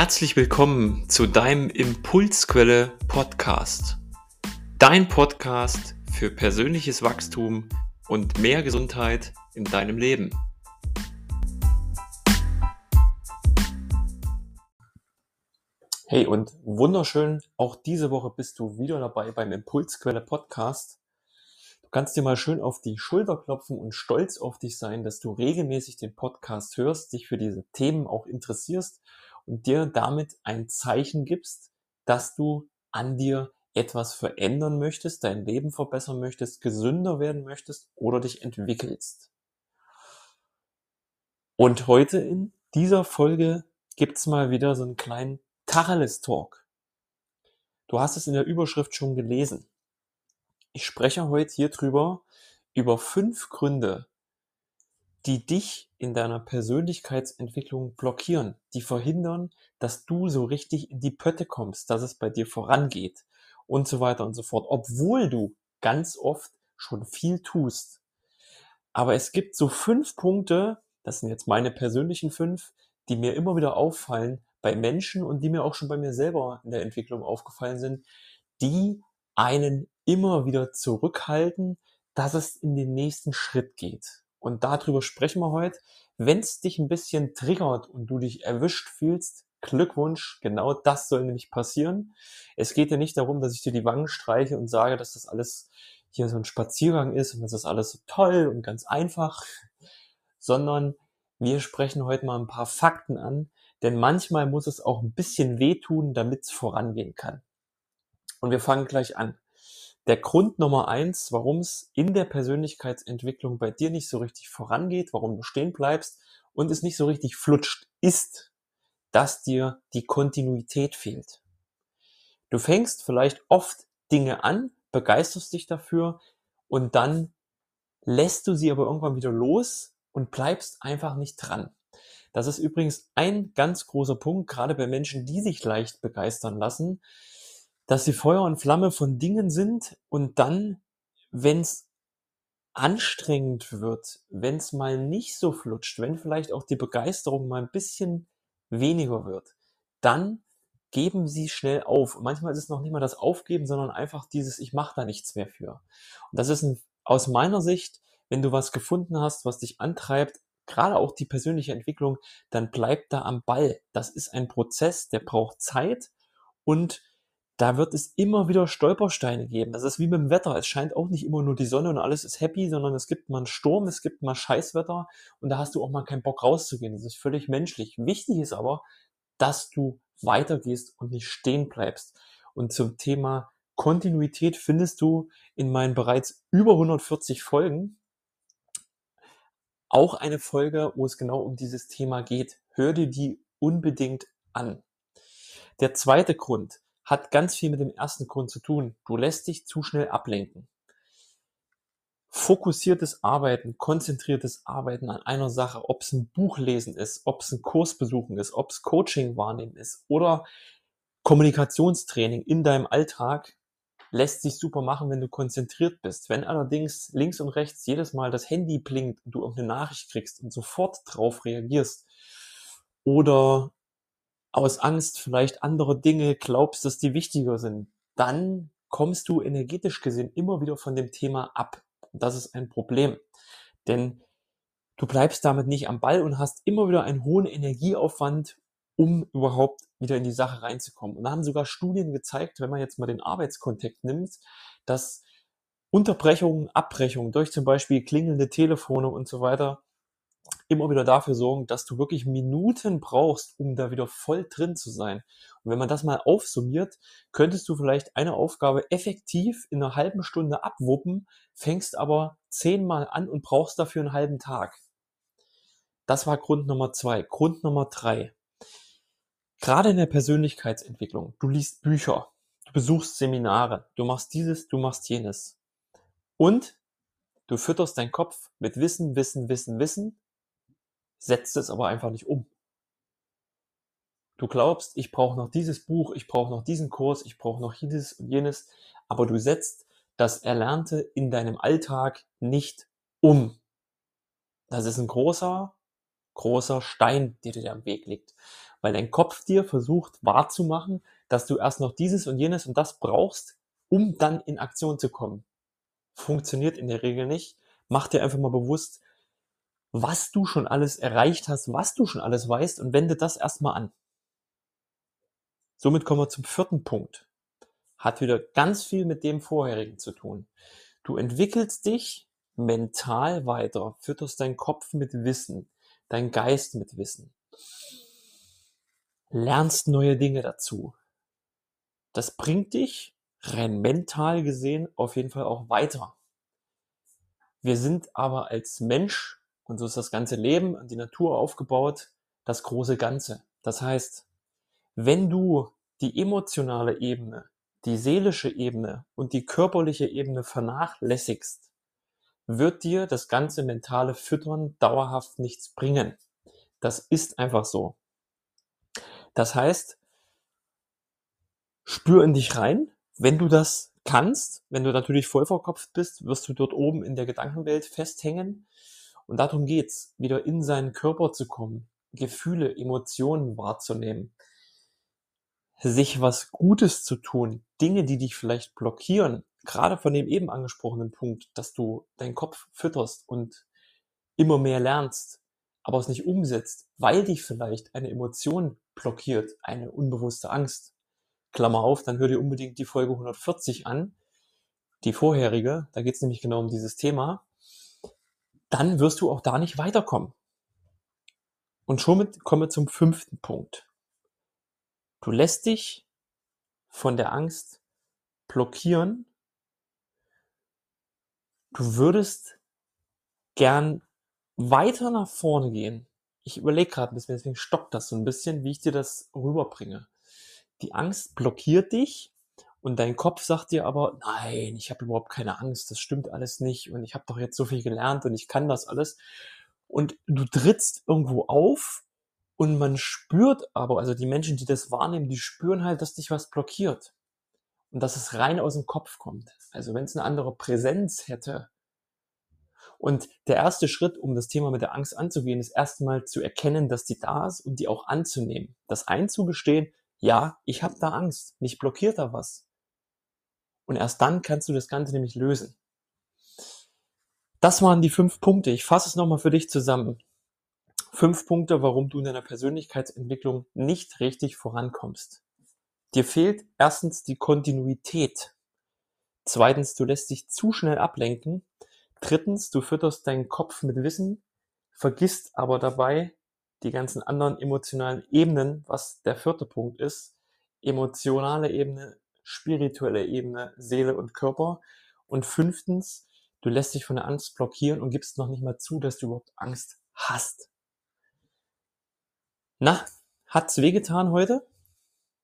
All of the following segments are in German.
Herzlich willkommen zu deinem Impulsquelle Podcast. Dein Podcast für persönliches Wachstum und mehr Gesundheit in deinem Leben. Hey und wunderschön, auch diese Woche bist du wieder dabei beim Impulsquelle Podcast. Du kannst dir mal schön auf die Schulter klopfen und stolz auf dich sein, dass du regelmäßig den Podcast hörst, dich für diese Themen auch interessierst und dir damit ein Zeichen gibst, dass du an dir etwas verändern möchtest, dein Leben verbessern möchtest, gesünder werden möchtest oder dich entwickelst. Und heute in dieser Folge gibt's mal wieder so einen kleinen Tacheles-Talk. Du hast es in der Überschrift schon gelesen. Ich spreche heute hier drüber über fünf Gründe, die dich in deiner Persönlichkeitsentwicklung blockieren, die verhindern, dass du so richtig in die Pötte kommst, dass es bei dir vorangeht und so weiter und so fort, obwohl du ganz oft schon viel tust. Aber es gibt so fünf Punkte, das sind jetzt meine persönlichen fünf, die mir immer wieder auffallen bei Menschen und die mir auch schon bei mir selber in der Entwicklung aufgefallen sind, die einen immer wieder zurückhalten, dass es in den nächsten Schritt geht. Und darüber sprechen wir heute. Wenn es dich ein bisschen triggert und du dich erwischt fühlst, Glückwunsch, genau das soll nämlich passieren. Es geht ja nicht darum, dass ich dir die Wangen streiche und sage, dass das alles hier so ein Spaziergang ist und das ist alles so toll und ganz einfach, sondern wir sprechen heute mal ein paar Fakten an, denn manchmal muss es auch ein bisschen wehtun, damit es vorangehen kann. Und wir fangen gleich an. Der Grund Nummer eins, warum es in der Persönlichkeitsentwicklung bei dir nicht so richtig vorangeht, warum du stehen bleibst und es nicht so richtig flutscht, ist, dass dir die Kontinuität fehlt. Du fängst vielleicht oft Dinge an, begeisterst dich dafür und dann lässt du sie aber irgendwann wieder los und bleibst einfach nicht dran. Das ist übrigens ein ganz großer Punkt, gerade bei Menschen, die sich leicht begeistern lassen, dass sie Feuer und Flamme von Dingen sind und dann, wenn es anstrengend wird, wenn es mal nicht so flutscht, wenn vielleicht auch die Begeisterung mal ein bisschen weniger wird, dann geben sie schnell auf. Manchmal ist es noch nicht mal das Aufgeben, sondern einfach dieses, ich mache da nichts mehr für. Und das ist ein, aus meiner Sicht, wenn du was gefunden hast, was dich antreibt, gerade auch die persönliche Entwicklung, dann bleib da am Ball. Das ist ein Prozess, der braucht Zeit und da wird es immer wieder Stolpersteine geben. Das ist wie mit dem Wetter. Es scheint auch nicht immer nur die Sonne und alles ist happy, sondern es gibt mal einen Sturm, es gibt mal Scheißwetter und da hast du auch mal keinen Bock rauszugehen. Das ist völlig menschlich. Wichtig ist aber, dass du weitergehst und nicht stehen bleibst. Und zum Thema Kontinuität findest du in meinen bereits über 140 Folgen auch eine Folge, wo es genau um dieses Thema geht. Hör dir die unbedingt an. Der zweite Grund, hat ganz viel mit dem ersten Grund zu tun. Du lässt dich zu schnell ablenken. Fokussiertes Arbeiten, konzentriertes Arbeiten an einer Sache, ob es ein Buch lesen ist, ob es ein Kurs besuchen ist, ob es Coaching wahrnehmen ist oder Kommunikationstraining in deinem Alltag, lässt sich super machen, wenn du konzentriert bist. Wenn allerdings links und rechts jedes Mal das Handy blinkt und du irgendeine Nachricht kriegst und sofort drauf reagierst oder aus Angst vielleicht andere Dinge glaubst, dass die wichtiger sind, dann kommst du energetisch gesehen immer wieder von dem Thema ab. Das ist ein Problem. Denn du bleibst damit nicht am Ball und hast immer wieder einen hohen Energieaufwand, um überhaupt wieder in die Sache reinzukommen. Und da haben sogar Studien gezeigt, wenn man jetzt mal den Arbeitskontext nimmt, dass Unterbrechungen, Abbrechungen durch zum Beispiel klingelnde Telefone und so weiter immer wieder dafür sorgen, dass du wirklich Minuten brauchst, um da wieder voll drin zu sein. Und wenn man das mal aufsummiert, könntest du vielleicht eine Aufgabe effektiv in einer halben Stunde abwuppen, fängst aber zehnmal an und brauchst dafür einen halben Tag. Das war Grund Nummer zwei. Grund Nummer drei. Gerade in der Persönlichkeitsentwicklung, du liest Bücher, du besuchst Seminare, du machst dieses, du machst jenes. Und du fütterst deinen Kopf mit Wissen, Wissen, Wissen, Wissen setzt es aber einfach nicht um. Du glaubst, ich brauche noch dieses Buch, ich brauche noch diesen Kurs, ich brauche noch dieses und jenes, aber du setzt das Erlernte in deinem Alltag nicht um. Das ist ein großer, großer Stein, der dir am Weg liegt. weil dein Kopf dir versucht wahrzumachen, dass du erst noch dieses und jenes und das brauchst, um dann in Aktion zu kommen. Funktioniert in der Regel nicht. Mach dir einfach mal bewusst, was du schon alles erreicht hast, was du schon alles weißt und wende das erstmal an. Somit kommen wir zum vierten Punkt. Hat wieder ganz viel mit dem vorherigen zu tun. Du entwickelst dich mental weiter, fütterst deinen Kopf mit Wissen, dein Geist mit Wissen, lernst neue Dinge dazu. Das bringt dich rein mental gesehen auf jeden Fall auch weiter. Wir sind aber als Mensch, und so ist das ganze Leben und die Natur aufgebaut, das große Ganze. Das heißt, wenn du die emotionale Ebene, die seelische Ebene und die körperliche Ebene vernachlässigst, wird dir das ganze mentale Füttern dauerhaft nichts bringen. Das ist einfach so. Das heißt, spür in dich rein. Wenn du das kannst, wenn du natürlich voll verkopft bist, wirst du dort oben in der Gedankenwelt festhängen. Und darum geht's, wieder in seinen Körper zu kommen, Gefühle, Emotionen wahrzunehmen, sich was Gutes zu tun, Dinge, die dich vielleicht blockieren, gerade von dem eben angesprochenen Punkt, dass du deinen Kopf fütterst und immer mehr lernst, aber es nicht umsetzt, weil dich vielleicht eine Emotion blockiert, eine unbewusste Angst. Klammer auf, dann hör dir unbedingt die Folge 140 an, die vorherige, da geht es nämlich genau um dieses Thema. Dann wirst du auch da nicht weiterkommen. Und somit kommen wir zum fünften Punkt. Du lässt dich von der Angst blockieren du würdest gern weiter nach vorne gehen. Ich überlege gerade ein bisschen, deswegen stockt das so ein bisschen, wie ich dir das rüberbringe. Die Angst blockiert dich und dein Kopf sagt dir aber, nein, ich habe überhaupt keine Angst, das stimmt alles nicht und ich habe doch jetzt so viel gelernt und ich kann das alles. Und du trittst irgendwo auf und man spürt aber, also die Menschen, die das wahrnehmen, die spüren halt, dass dich was blockiert und dass es rein aus dem Kopf kommt. Also wenn es eine andere Präsenz hätte. Und der erste Schritt, um das Thema mit der Angst anzugehen, ist erstmal zu erkennen, dass die da ist und die auch anzunehmen. Das einzugestehen, ja, ich habe da Angst, mich blockiert da was. Und erst dann kannst du das Ganze nämlich lösen. Das waren die fünf Punkte. Ich fasse es nochmal für dich zusammen. Fünf Punkte, warum du in deiner Persönlichkeitsentwicklung nicht richtig vorankommst. Dir fehlt erstens die Kontinuität. Zweitens, du lässt dich zu schnell ablenken. Drittens, du fütterst deinen Kopf mit Wissen, vergisst aber dabei die ganzen anderen emotionalen Ebenen, was der vierte Punkt ist. Emotionale Ebene, spirituelle Ebene, Seele und Körper. Und fünftens, du lässt dich von der Angst blockieren und gibst noch nicht mal zu, dass du überhaupt Angst hast. Na, hat's wehgetan heute?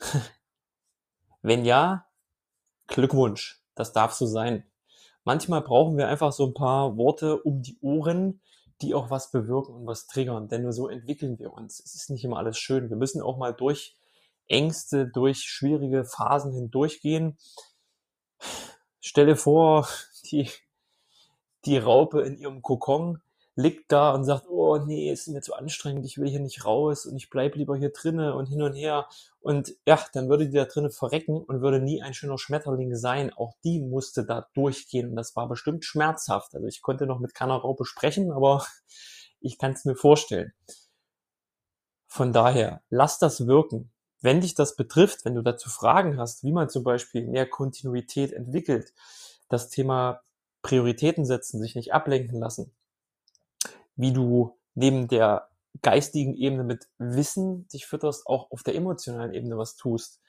Wenn ja, Glückwunsch, das darf so sein. Manchmal brauchen wir einfach so ein paar Worte um die Ohren, die auch was bewirken und was triggern, denn nur so entwickeln wir uns. Es ist nicht immer alles schön. Wir müssen auch mal durch Ängste, durch schwierige Phasen hindurchgehen. Stelle vor, die, die Raupe in ihrem Kokon liegt da und sagt, oh nee, ist mir zu anstrengend, ich will hier nicht raus und ich bleib lieber hier drinnen und hin und her. Und ja, dann würde die da drinnen verrecken und würde nie ein schöner Schmetterling sein. Auch die musste da durchgehen und das war bestimmt schmerzhaft. Also ich konnte noch mit keiner Raupe sprechen, aber ich kann es mir vorstellen. Von daher, lass das wirken. Wenn dich das betrifft, wenn du dazu Fragen hast, wie man zum Beispiel mehr Kontinuität entwickelt, das Thema Prioritäten setzen, sich nicht ablenken lassen, wie du neben der geistigen Ebene mit Wissen dich fütterst, auch auf der emotionalen Ebene was tust.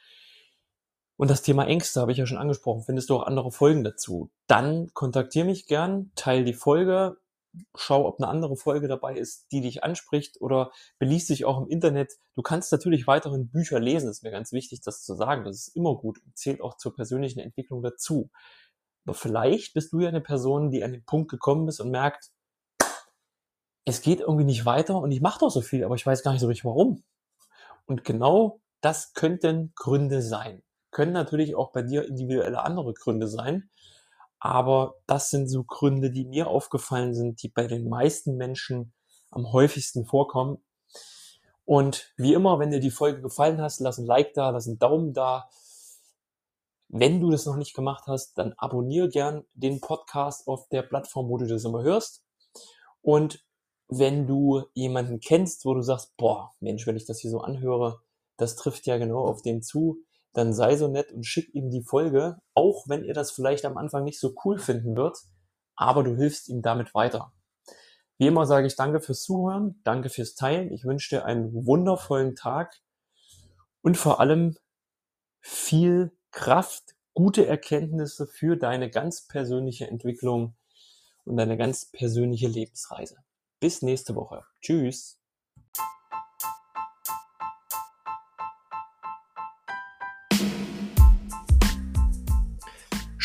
Und das Thema Ängste habe ich ja schon angesprochen. Findest du auch andere Folgen dazu? Dann kontaktiere mich gern, teile die Folge, schau, ob eine andere Folge dabei ist, die dich anspricht oder beließ dich auch im Internet. Du kannst natürlich weiterhin Bücher lesen, ist mir ganz wichtig, das zu sagen. Das ist immer gut und zählt auch zur persönlichen Entwicklung dazu. Aber vielleicht bist du ja eine Person, die an den Punkt gekommen ist und merkt, es geht irgendwie nicht weiter und ich mache doch so viel, aber ich weiß gar nicht so richtig warum. Und genau das könnten Gründe sein. Können natürlich auch bei dir individuelle andere Gründe sein. Aber das sind so Gründe, die mir aufgefallen sind, die bei den meisten Menschen am häufigsten vorkommen. Und wie immer, wenn dir die Folge gefallen hat, lass ein Like da, lass einen Daumen da. Wenn du das noch nicht gemacht hast, dann abonniere gern den Podcast auf der Plattform, wo du das immer hörst. Und wenn du jemanden kennst, wo du sagst, boah, Mensch, wenn ich das hier so anhöre, das trifft ja genau auf den zu, dann sei so nett und schick ihm die Folge, auch wenn er das vielleicht am Anfang nicht so cool finden wird, aber du hilfst ihm damit weiter. Wie immer sage ich danke fürs Zuhören, danke fürs Teilen. Ich wünsche dir einen wundervollen Tag und vor allem viel Kraft, gute Erkenntnisse für deine ganz persönliche Entwicklung und deine ganz persönliche Lebensreise. Bis nächste Woche. Tschüss.